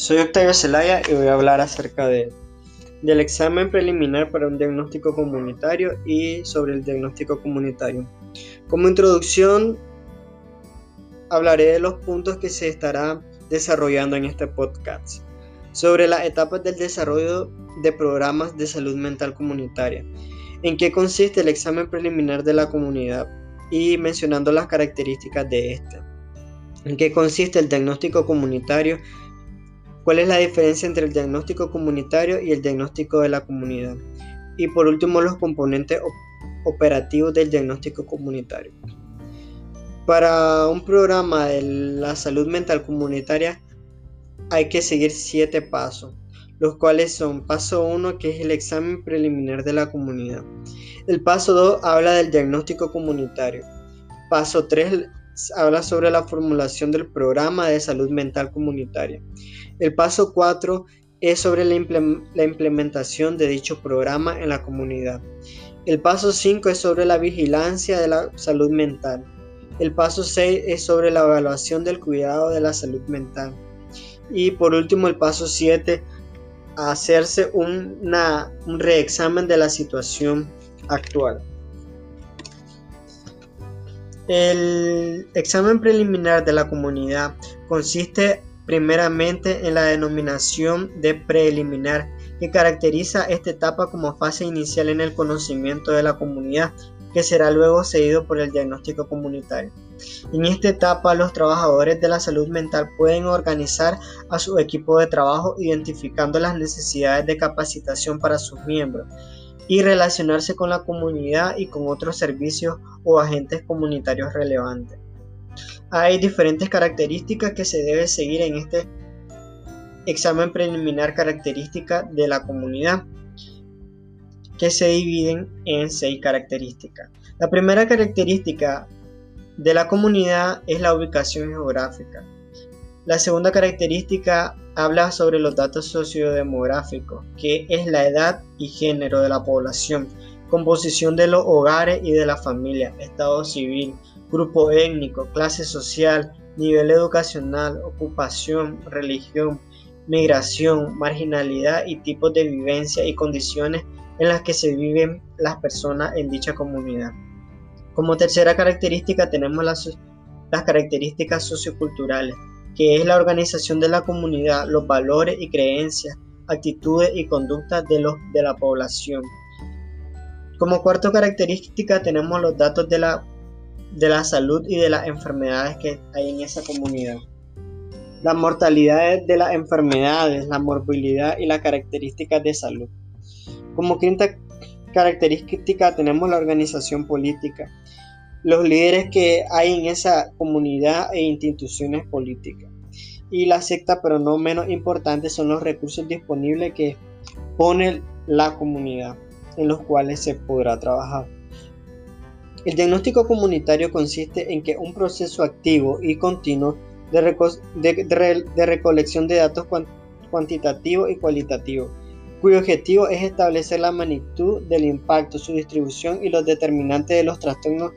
Soy Octavio Zelaya y voy a hablar acerca de, del examen preliminar para un diagnóstico comunitario y sobre el diagnóstico comunitario. Como introducción, hablaré de los puntos que se estará desarrollando en este podcast sobre las etapas del desarrollo de programas de salud mental comunitaria, en qué consiste el examen preliminar de la comunidad y mencionando las características de este, en qué consiste el diagnóstico comunitario, cuál es la diferencia entre el diagnóstico comunitario y el diagnóstico de la comunidad, y por último los componentes operativos del diagnóstico comunitario. Para un programa de la salud mental comunitaria hay que seguir siete pasos, los cuales son paso 1 que es el examen preliminar de la comunidad. El paso 2 habla del diagnóstico comunitario. Paso 3 habla sobre la formulación del programa de salud mental comunitaria. El paso 4 es sobre la, implementación de dicho programa en la comunidad. El paso 5 es sobre la vigilancia de la salud mental. El paso 6 es sobre la evaluación del cuidado de la salud mental. Y por último, el paso 7, hacerse un reexamen de la situación actual. El examen preliminar de la comunidad consiste primeramente en la denominación de preliminar, que caracteriza esta etapa como fase inicial en el conocimiento de la comunidad, que será luego seguido por el diagnóstico comunitario. En esta etapa, los trabajadores de la salud mental pueden organizar a su equipo de trabajo identificando las necesidades de capacitación para sus miembros y relacionarse con la comunidad y con otros servicios o agentes comunitarios relevantes. Hay diferentes características que se debe seguir en este examen preliminar característica de la comunidad que se dividen en seis características. La primera característica de la comunidad es la ubicación geográfica. La segunda característica habla sobre los datos sociodemográficos, que es la edad y género de la población, composición de los hogares y de la familia, estado civil, grupo étnico, clase social, nivel educacional, ocupación, religión, migración, marginalidad y tipos de vivencia y condiciones en las que se viven las personas en dicha comunidad. Como tercera característica tenemos las, las características socioculturales, que es la organización de la comunidad, los valores y creencias, actitudes y conductas de, los, de la población. Como cuarta característica tenemos los datos de la, de la salud y de las enfermedades que hay en esa comunidad. Las mortalidades de las enfermedades, la morbilidad y las características de salud. Como quinta característica tenemos la organización política, los líderes que hay en esa comunidad e instituciones políticas. Y la sexta, pero no menos importante, son los recursos disponibles que pone la comunidad en los cuales se podrá trabajar. El diagnóstico comunitario consiste en que un proceso activo y continuo de, recolección de datos cuantitativo y cualitativo cuyo objetivo es establecer la magnitud del impacto, su distribución y los determinantes de los trastornos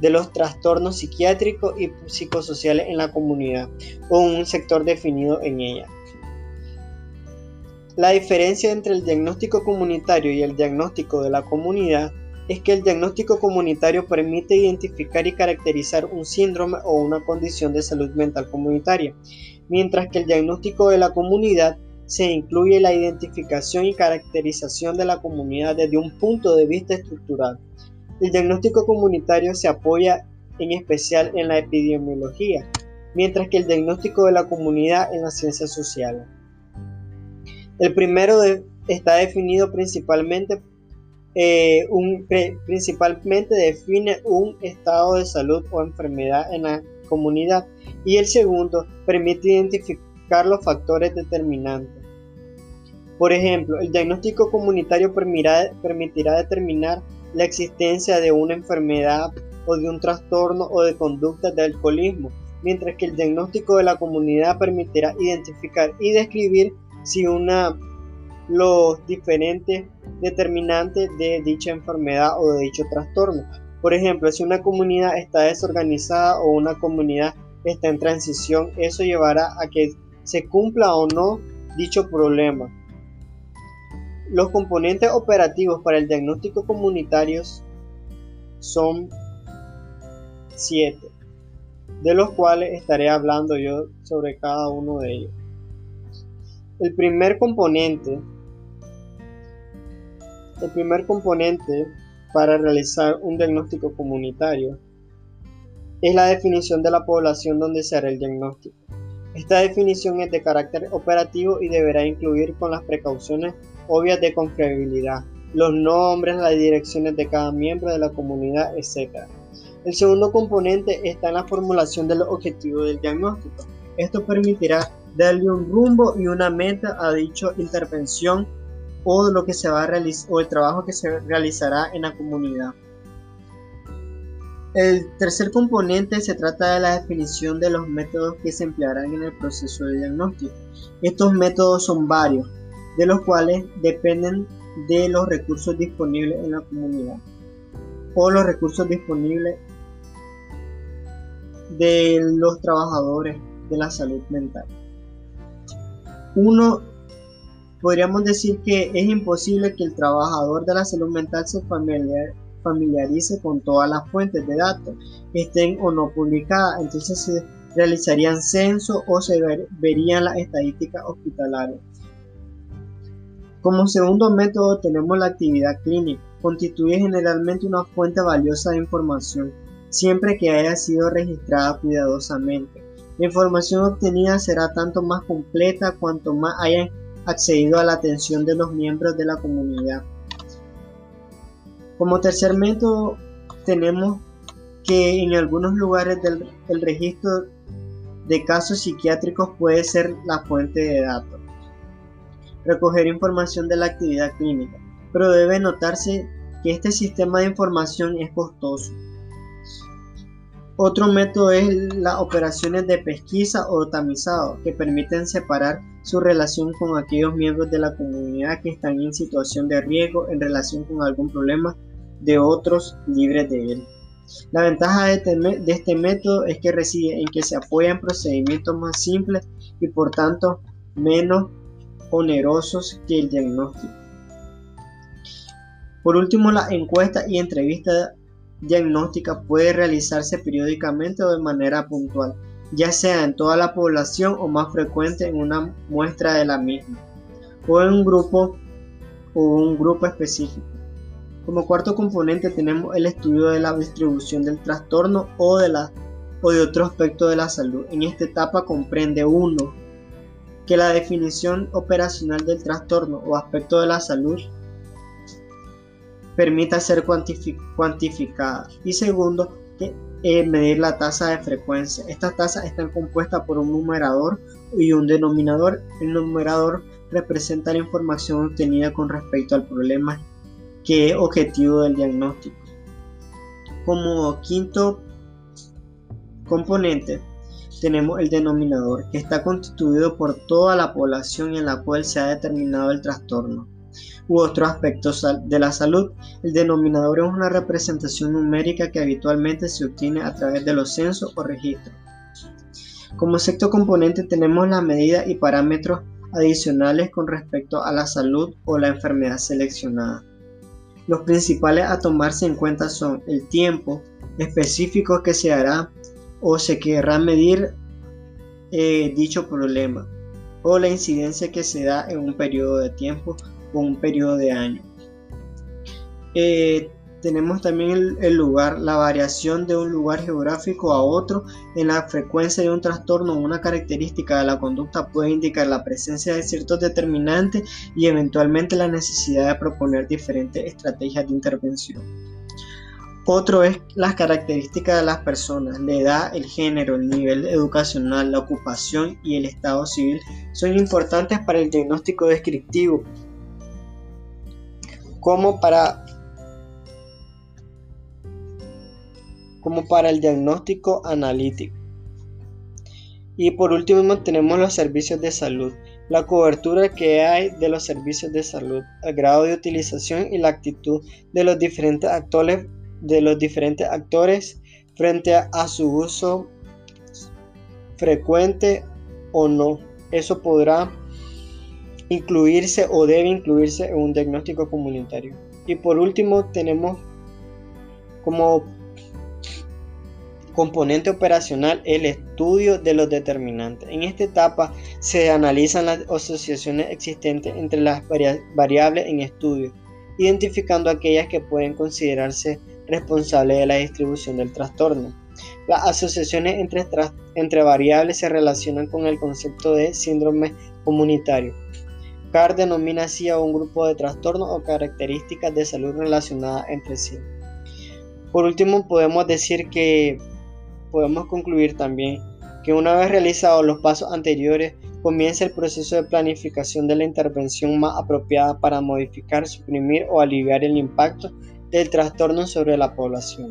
de los trastornos psiquiátricos y psicosociales en la comunidad o un sector definido en ella. La diferencia entre el diagnóstico comunitario y el diagnóstico de la comunidad es que el diagnóstico comunitario permite identificar y caracterizar un síndrome o una condición de salud mental comunitaria, mientras que el diagnóstico de la comunidad se incluye la identificación y caracterización de la comunidad desde un punto de vista estructural. El diagnóstico comunitario se apoya en especial en la epidemiología, mientras que el diagnóstico de la comunidad en las ciencias sociales. El primero está definido principalmente, eh, principalmente define un estado de salud o enfermedad en la comunidad y el segundo permite identificar los factores determinantes. Por ejemplo, el diagnóstico comunitario permitirá, permitirá determinar la existencia de una enfermedad o de un trastorno o de conducta de alcoholismo, mientras que el diagnóstico de la comunidad permitirá identificar y describir si una los diferentes determinantes de dicha enfermedad o de dicho trastorno. Por ejemplo, si una comunidad está desorganizada o una comunidad está en transición, eso llevará a que se cumpla o no dicho problema. Los componentes operativos para el diagnóstico comunitario son siete, de los cuales estaré hablando yo sobre cada uno de ellos. El primer componente, el primer componente para realizar un diagnóstico comunitario es la definición de la población donde se hará el diagnóstico. Esta definición es de carácter operativo y deberá incluir con las precauciones obvias de confiabilidad, los nombres, las direcciones de cada miembro de la comunidad, etc. El segundo componente está en la formulación de los objetivos del diagnóstico. Esto permitirá darle un rumbo y una meta a dicha intervención o lo que se va a realizar o el trabajo que se realizará en la comunidad. El tercer componente se trata de la definición de los métodos que se emplearán en el proceso de diagnóstico. Estos métodos son varios, de los cuales dependen de los recursos disponibles en la comunidad o los recursos disponibles de los trabajadores de la salud mental. Uno, podríamos decir que es imposible que el trabajador de la salud mental se familiarice con todas las fuentes de datos, estén o no publicadas, entonces se realizarían censos o se verían las estadísticas hospitalarias. Como segundo método tenemos la actividad clínica. Constituye generalmente una fuente valiosa de información, siempre que haya sido registrada cuidadosamente. La información obtenida será tanto más completa cuanto más hayan accedido a la atención de los miembros de la comunidad. Como tercer método, tenemos que en algunos lugares el registro de casos psiquiátricos puede ser la fuente de datos. Recoger información de la actividad clínica, pero debe notarse que este sistema de información es costoso otro método es las operaciones de pesquisa o tamizado, que permiten separar su relación con aquellos miembros de la comunidad que están en situación de riesgo en relación con algún problema de otros libres de él. La ventaja de este, de este método es que reside en que se apoya en procedimientos más simples y por tanto menos onerosos que el diagnóstico. Por último, la encuesta y entrevista diagnóstica puede realizarse periódicamente o de manera puntual, ya sea en toda la población o más frecuente en una muestra de la misma, o en un grupo o un grupo específico. Como cuarto componente tenemos el estudio de la distribución del trastorno o de, la, o de otro aspecto de la salud. En esta etapa comprende uno, que la definición operacional del trastorno o aspecto de la salud permita ser cuantificada. Y segundo, que, eh, medir la tasa de frecuencia. Estas tasas están compuestas por un numerador y un denominador. El numerador representa la información obtenida con respecto al problema que es objetivo del diagnóstico. Como quinto componente, tenemos el denominador, que está constituido por toda la población en la cual se ha determinado el trastorno u otros aspectos de la salud. El denominador es una representación numérica que habitualmente se obtiene a través de los censos o registros. Como sexto componente tenemos la medida y parámetros adicionales con respecto a la salud o la enfermedad seleccionada. Los principales a tomarse en cuenta son el tiempo específico que se hará o se querrá medir eh, dicho problema o la incidencia que se da en un periodo de tiempo un periodo de año. Eh, tenemos también el, lugar, la variación de un lugar geográfico a otro en la frecuencia de un trastorno o una característica de la conducta puede indicar la presencia de ciertos determinantes y eventualmente la necesidad de proponer diferentes estrategias de intervención. Otro es las características de las personas, la edad, el género, el nivel educacional, la ocupación y el estado civil son importantes para el diagnóstico descriptivo como para, como para el diagnóstico analítico. Y por último tenemos los servicios de salud, la cobertura que hay de los servicios de salud, el grado de utilización y la actitud de los diferentes actores, de los diferentes actores frente a, su uso frecuente o no eso podrá incluirse o debe incluirse en un diagnóstico comunitario. Y por último tenemos como componente operacional el estudio de los determinantes. En esta etapa se analizan las asociaciones existentes entre las variables en estudio, identificando aquellas que pueden considerarse responsables de la distribución del trastorno. Las asociaciones entre, entre variables se relacionan con el concepto de síndrome comunitario. CAR denomina así a un grupo de trastornos o características de salud relacionadas entre sí. Por último, podemos decir que podemos concluir también que una vez realizados los pasos anteriores, comienza el proceso de planificación de la intervención más apropiada para modificar, suprimir o aliviar el impacto del trastorno sobre la población.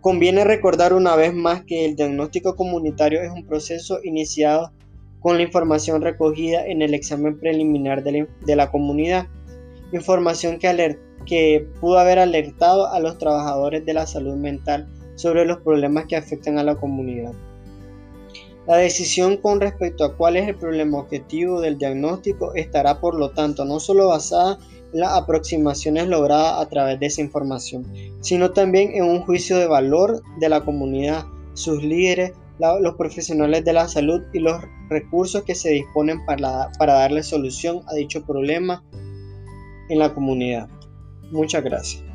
Conviene recordar una vez más que el diagnóstico comunitario es un proceso iniciado con la información recogida en el examen preliminar de la, comunidad, información que, que pudo haber alertado a los trabajadores de la salud mental sobre los problemas que afectan a la comunidad. La decisión con respecto a cuál es el problema objetivo del diagnóstico estará por lo tanto no solo basada en las aproximaciones logradas a través de esa información, sino también en un juicio de valor de la comunidad, sus líderes, los profesionales de la salud y los recursos que se disponen para, para darle solución a dicho problema en la comunidad. Muchas gracias.